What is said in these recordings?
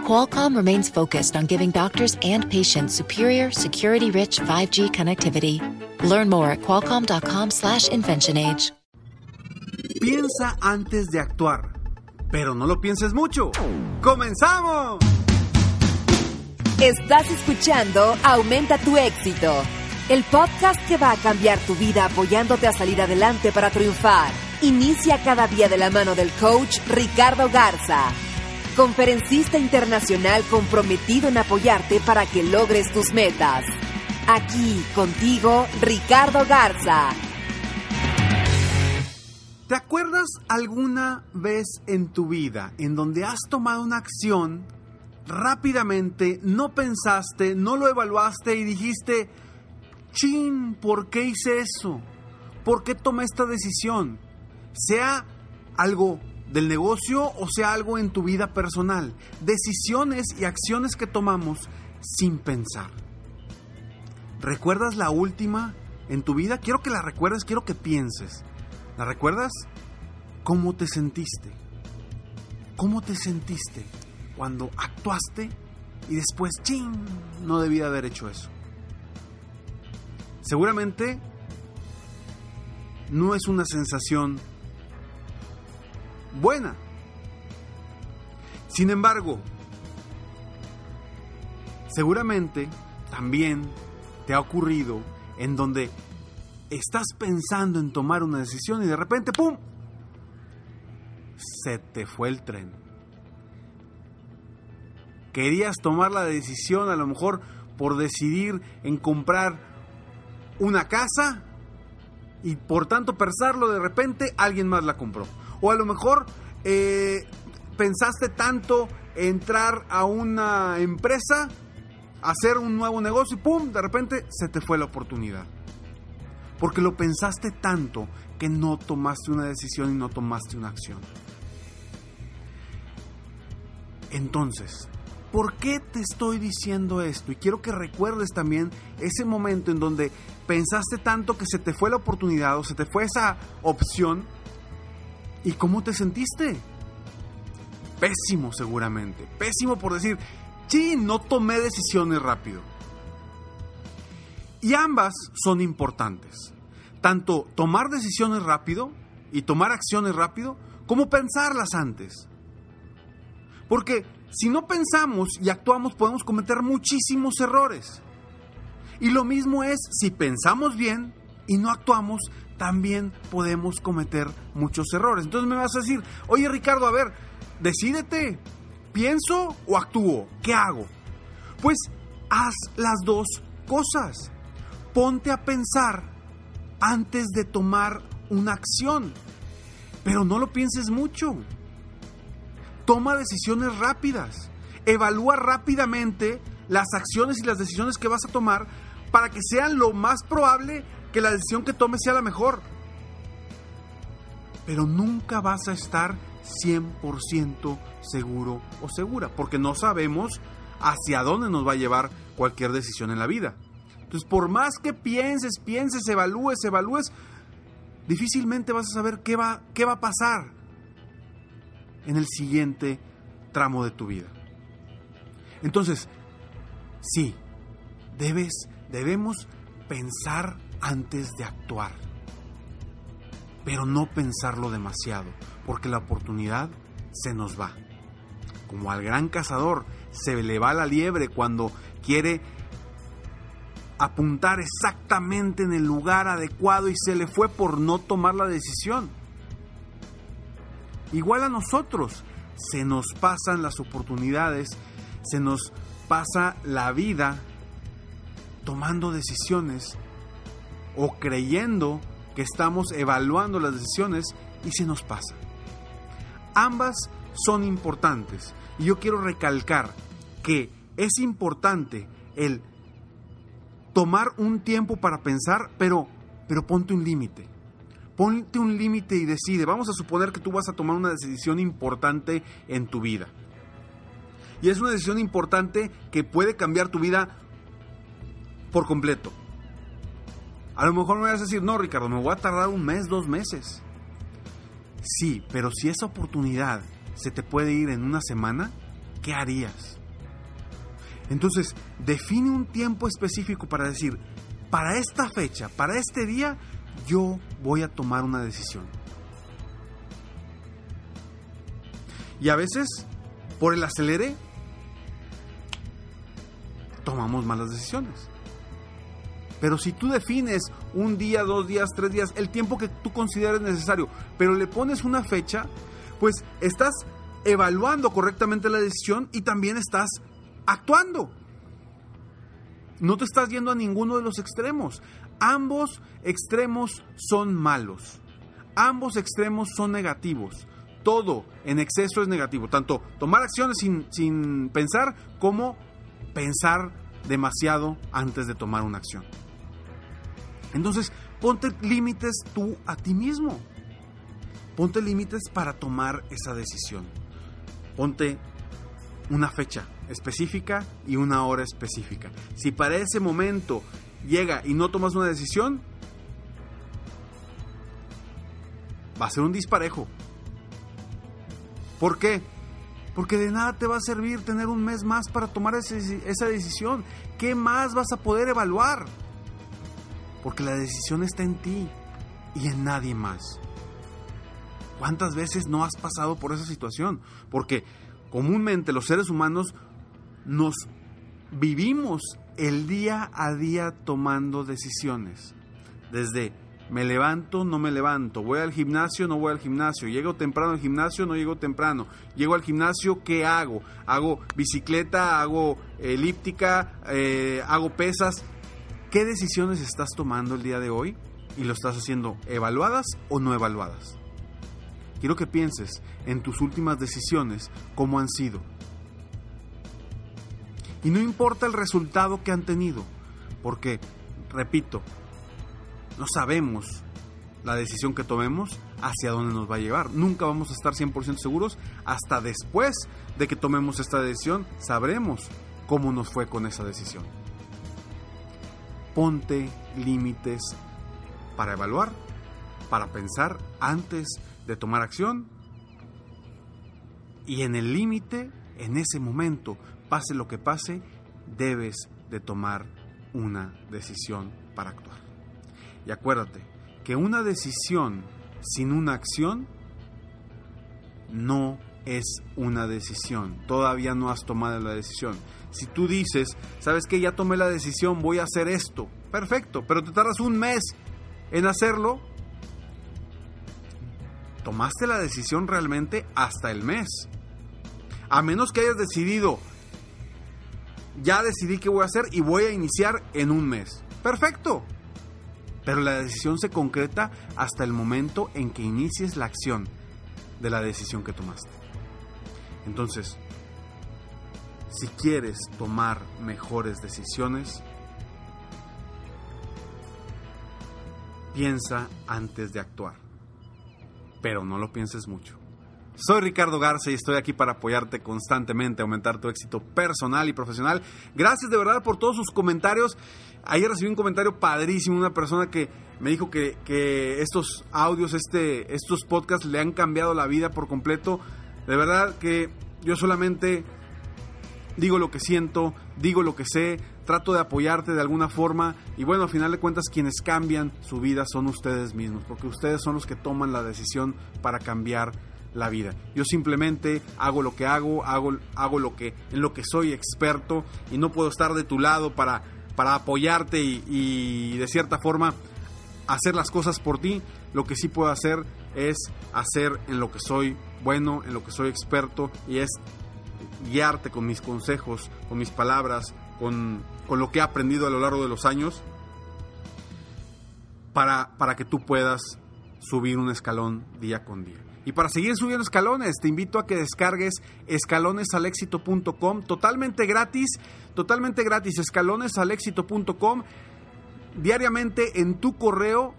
Qualcomm remains focused on giving doctors and patients superior, security-rich 5G connectivity. Learn more at qualcomm.com/inventionage. Piensa antes de actuar, pero no lo pienses mucho. ¡Comenzamos! Estás escuchando Aumenta tu éxito, el podcast que va a cambiar tu vida apoyándote a salir adelante para triunfar. Inicia cada día de la mano del coach Ricardo Garza, conferencista internacional comprometido en apoyarte para que logres tus metas. Aquí contigo, Ricardo Garza. ¿Te acuerdas alguna vez en tu vida en donde has tomado una acción rápidamente, no pensaste, no lo evaluaste y dijiste, chin, ¿por qué hice eso? ¿Por qué tomé esta decisión? Sea algo del negocio o sea algo en tu vida personal. Decisiones y acciones que tomamos sin pensar. ¿Recuerdas la última en tu vida? Quiero que la recuerdes, quiero que pienses. ¿La recuerdas? ¿Cómo te sentiste? ¿Cómo te sentiste cuando actuaste y después, ching, no debía haber hecho eso? Seguramente no es una sensación buena. Sin embargo, seguramente también te ha ocurrido en donde estás pensando en tomar una decisión y de repente, ¡pum! Se te fue el tren. Querías tomar la decisión a lo mejor por decidir en comprar una casa y por tanto pensarlo de repente alguien más la compró. O a lo mejor eh, pensaste tanto entrar a una empresa, hacer un nuevo negocio y ¡pum! De repente se te fue la oportunidad. Porque lo pensaste tanto que no tomaste una decisión y no tomaste una acción. Entonces, ¿por qué te estoy diciendo esto? Y quiero que recuerdes también ese momento en donde pensaste tanto que se te fue la oportunidad o se te fue esa opción ¿Y cómo te sentiste? Pésimo seguramente. Pésimo por decir, sí, no tomé decisiones rápido. Y ambas son importantes. Tanto tomar decisiones rápido y tomar acciones rápido, como pensarlas antes. Porque si no pensamos y actuamos podemos cometer muchísimos errores. Y lo mismo es si pensamos bien y no actuamos, también podemos cometer muchos errores. Entonces me vas a decir, oye Ricardo, a ver, decídete, ¿pienso o actúo? ¿Qué hago? Pues haz las dos cosas. Ponte a pensar antes de tomar una acción, pero no lo pienses mucho. Toma decisiones rápidas. Evalúa rápidamente las acciones y las decisiones que vas a tomar para que sean lo más probable que la decisión que tomes sea la mejor. Pero nunca vas a estar 100% seguro o segura, porque no sabemos hacia dónde nos va a llevar cualquier decisión en la vida. Entonces, por más que pienses, pienses, evalúes, evalúes, difícilmente vas a saber qué va, qué va a pasar en el siguiente tramo de tu vida. Entonces, sí, debes, debemos pensar antes de actuar. Pero no pensarlo demasiado, porque la oportunidad se nos va. Como al gran cazador se le va la liebre cuando quiere apuntar exactamente en el lugar adecuado y se le fue por no tomar la decisión. Igual a nosotros, se nos pasan las oportunidades, se nos pasa la vida tomando decisiones o creyendo que estamos evaluando las decisiones y se nos pasa. Ambas son importantes y yo quiero recalcar que es importante el tomar un tiempo para pensar, pero, pero ponte un límite. Ponte un límite y decide. Vamos a suponer que tú vas a tomar una decisión importante en tu vida. Y es una decisión importante que puede cambiar tu vida por completo. A lo mejor me vas a decir, no, Ricardo, me voy a tardar un mes, dos meses. Sí, pero si esa oportunidad se te puede ir en una semana, ¿qué harías? Entonces, define un tiempo específico para decir, para esta fecha, para este día, yo voy a tomar una decisión. Y a veces, por el acelere, tomamos malas decisiones. Pero si tú defines un día, dos días, tres días, el tiempo que tú consideres necesario, pero le pones una fecha, pues estás evaluando correctamente la decisión y también estás actuando. No te estás yendo a ninguno de los extremos. Ambos extremos son malos. Ambos extremos son negativos. Todo en exceso es negativo. Tanto tomar acciones sin, sin pensar como pensar demasiado antes de tomar una acción. Entonces, ponte límites tú a ti mismo. Ponte límites para tomar esa decisión. Ponte una fecha específica y una hora específica. Si para ese momento llega y no tomas una decisión, va a ser un disparejo. ¿Por qué? Porque de nada te va a servir tener un mes más para tomar esa decisión. ¿Qué más vas a poder evaluar? Porque la decisión está en ti y en nadie más. ¿Cuántas veces no has pasado por esa situación? Porque comúnmente los seres humanos nos vivimos el día a día tomando decisiones. Desde me levanto, no me levanto, voy al gimnasio, no voy al gimnasio, llego temprano al gimnasio, no llego temprano, llego al gimnasio, ¿qué hago? Hago bicicleta, hago elíptica, eh, hago pesas. ¿Qué decisiones estás tomando el día de hoy? Y lo estás haciendo evaluadas o no evaluadas. Quiero que pienses en tus últimas decisiones, cómo han sido. Y no importa el resultado que han tenido, porque, repito, no sabemos la decisión que tomemos hacia dónde nos va a llevar. Nunca vamos a estar 100% seguros. Hasta después de que tomemos esta decisión, sabremos cómo nos fue con esa decisión. Ponte límites para evaluar, para pensar antes de tomar acción. Y en el límite, en ese momento, pase lo que pase, debes de tomar una decisión para actuar. Y acuérdate que una decisión sin una acción no es una decisión. Todavía no has tomado la decisión. Si tú dices, sabes que ya tomé la decisión, voy a hacer esto, perfecto, pero te tardas un mes en hacerlo, tomaste la decisión realmente hasta el mes. A menos que hayas decidido, ya decidí qué voy a hacer y voy a iniciar en un mes. Perfecto, pero la decisión se concreta hasta el momento en que inicies la acción de la decisión que tomaste. Entonces, si quieres tomar mejores decisiones, piensa antes de actuar. Pero no lo pienses mucho. Soy Ricardo Garza y estoy aquí para apoyarte constantemente, aumentar tu éxito personal y profesional. Gracias de verdad por todos sus comentarios. Ayer recibí un comentario padrísimo, una persona que me dijo que, estos audios, este, estos podcasts le han cambiado la vida por completo. De verdad que yo solamente digo lo que siento, digo lo que sé, trato de apoyarte de alguna forma y bueno, al final de cuentas quienes cambian su vida son ustedes mismos, porque ustedes son los que toman la decisión para cambiar la vida. Yo simplemente hago lo que hago, hago, hago lo que, en lo que soy experto y no puedo estar de tu lado para, para apoyarte y, y de cierta forma hacer las cosas por ti. Lo que sí puedo hacer es hacer en lo que soy bueno, en lo que soy experto y es guiarte con mis consejos, con mis palabras, con, con lo que he aprendido a lo largo de los años para, para que tú puedas subir un escalón día con día. Y para seguir subiendo escalones, te invito a que descargues escalonesalexito.com totalmente gratis, totalmente gratis, escalonesalexito.com. Diariamente en tu correo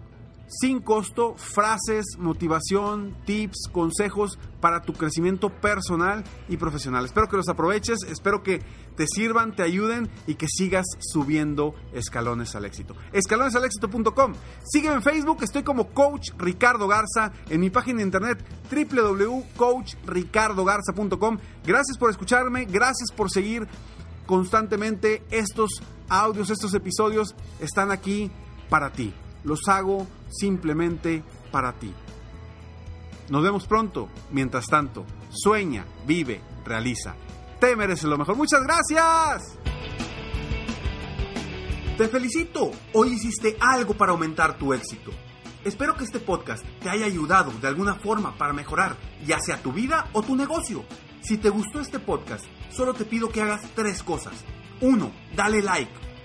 sin costo frases, motivación, tips, consejos para tu crecimiento personal y profesional. Espero que los aproveches, espero que te sirvan, te ayuden y que sigas subiendo escalones al éxito. Escalonesalexito.com. Sígueme en Facebook, estoy como Coach Ricardo Garza, en mi página de internet www.coachricardogarza.com. Gracias por escucharme, gracias por seguir constantemente estos audios, estos episodios están aquí para ti. Los hago simplemente para ti. Nos vemos pronto. Mientras tanto, sueña, vive, realiza. Te mereces lo mejor. Muchas gracias. Te felicito. Hoy hiciste algo para aumentar tu éxito. Espero que este podcast te haya ayudado de alguna forma para mejorar ya sea tu vida o tu negocio. Si te gustó este podcast, solo te pido que hagas tres cosas. Uno, Dale like.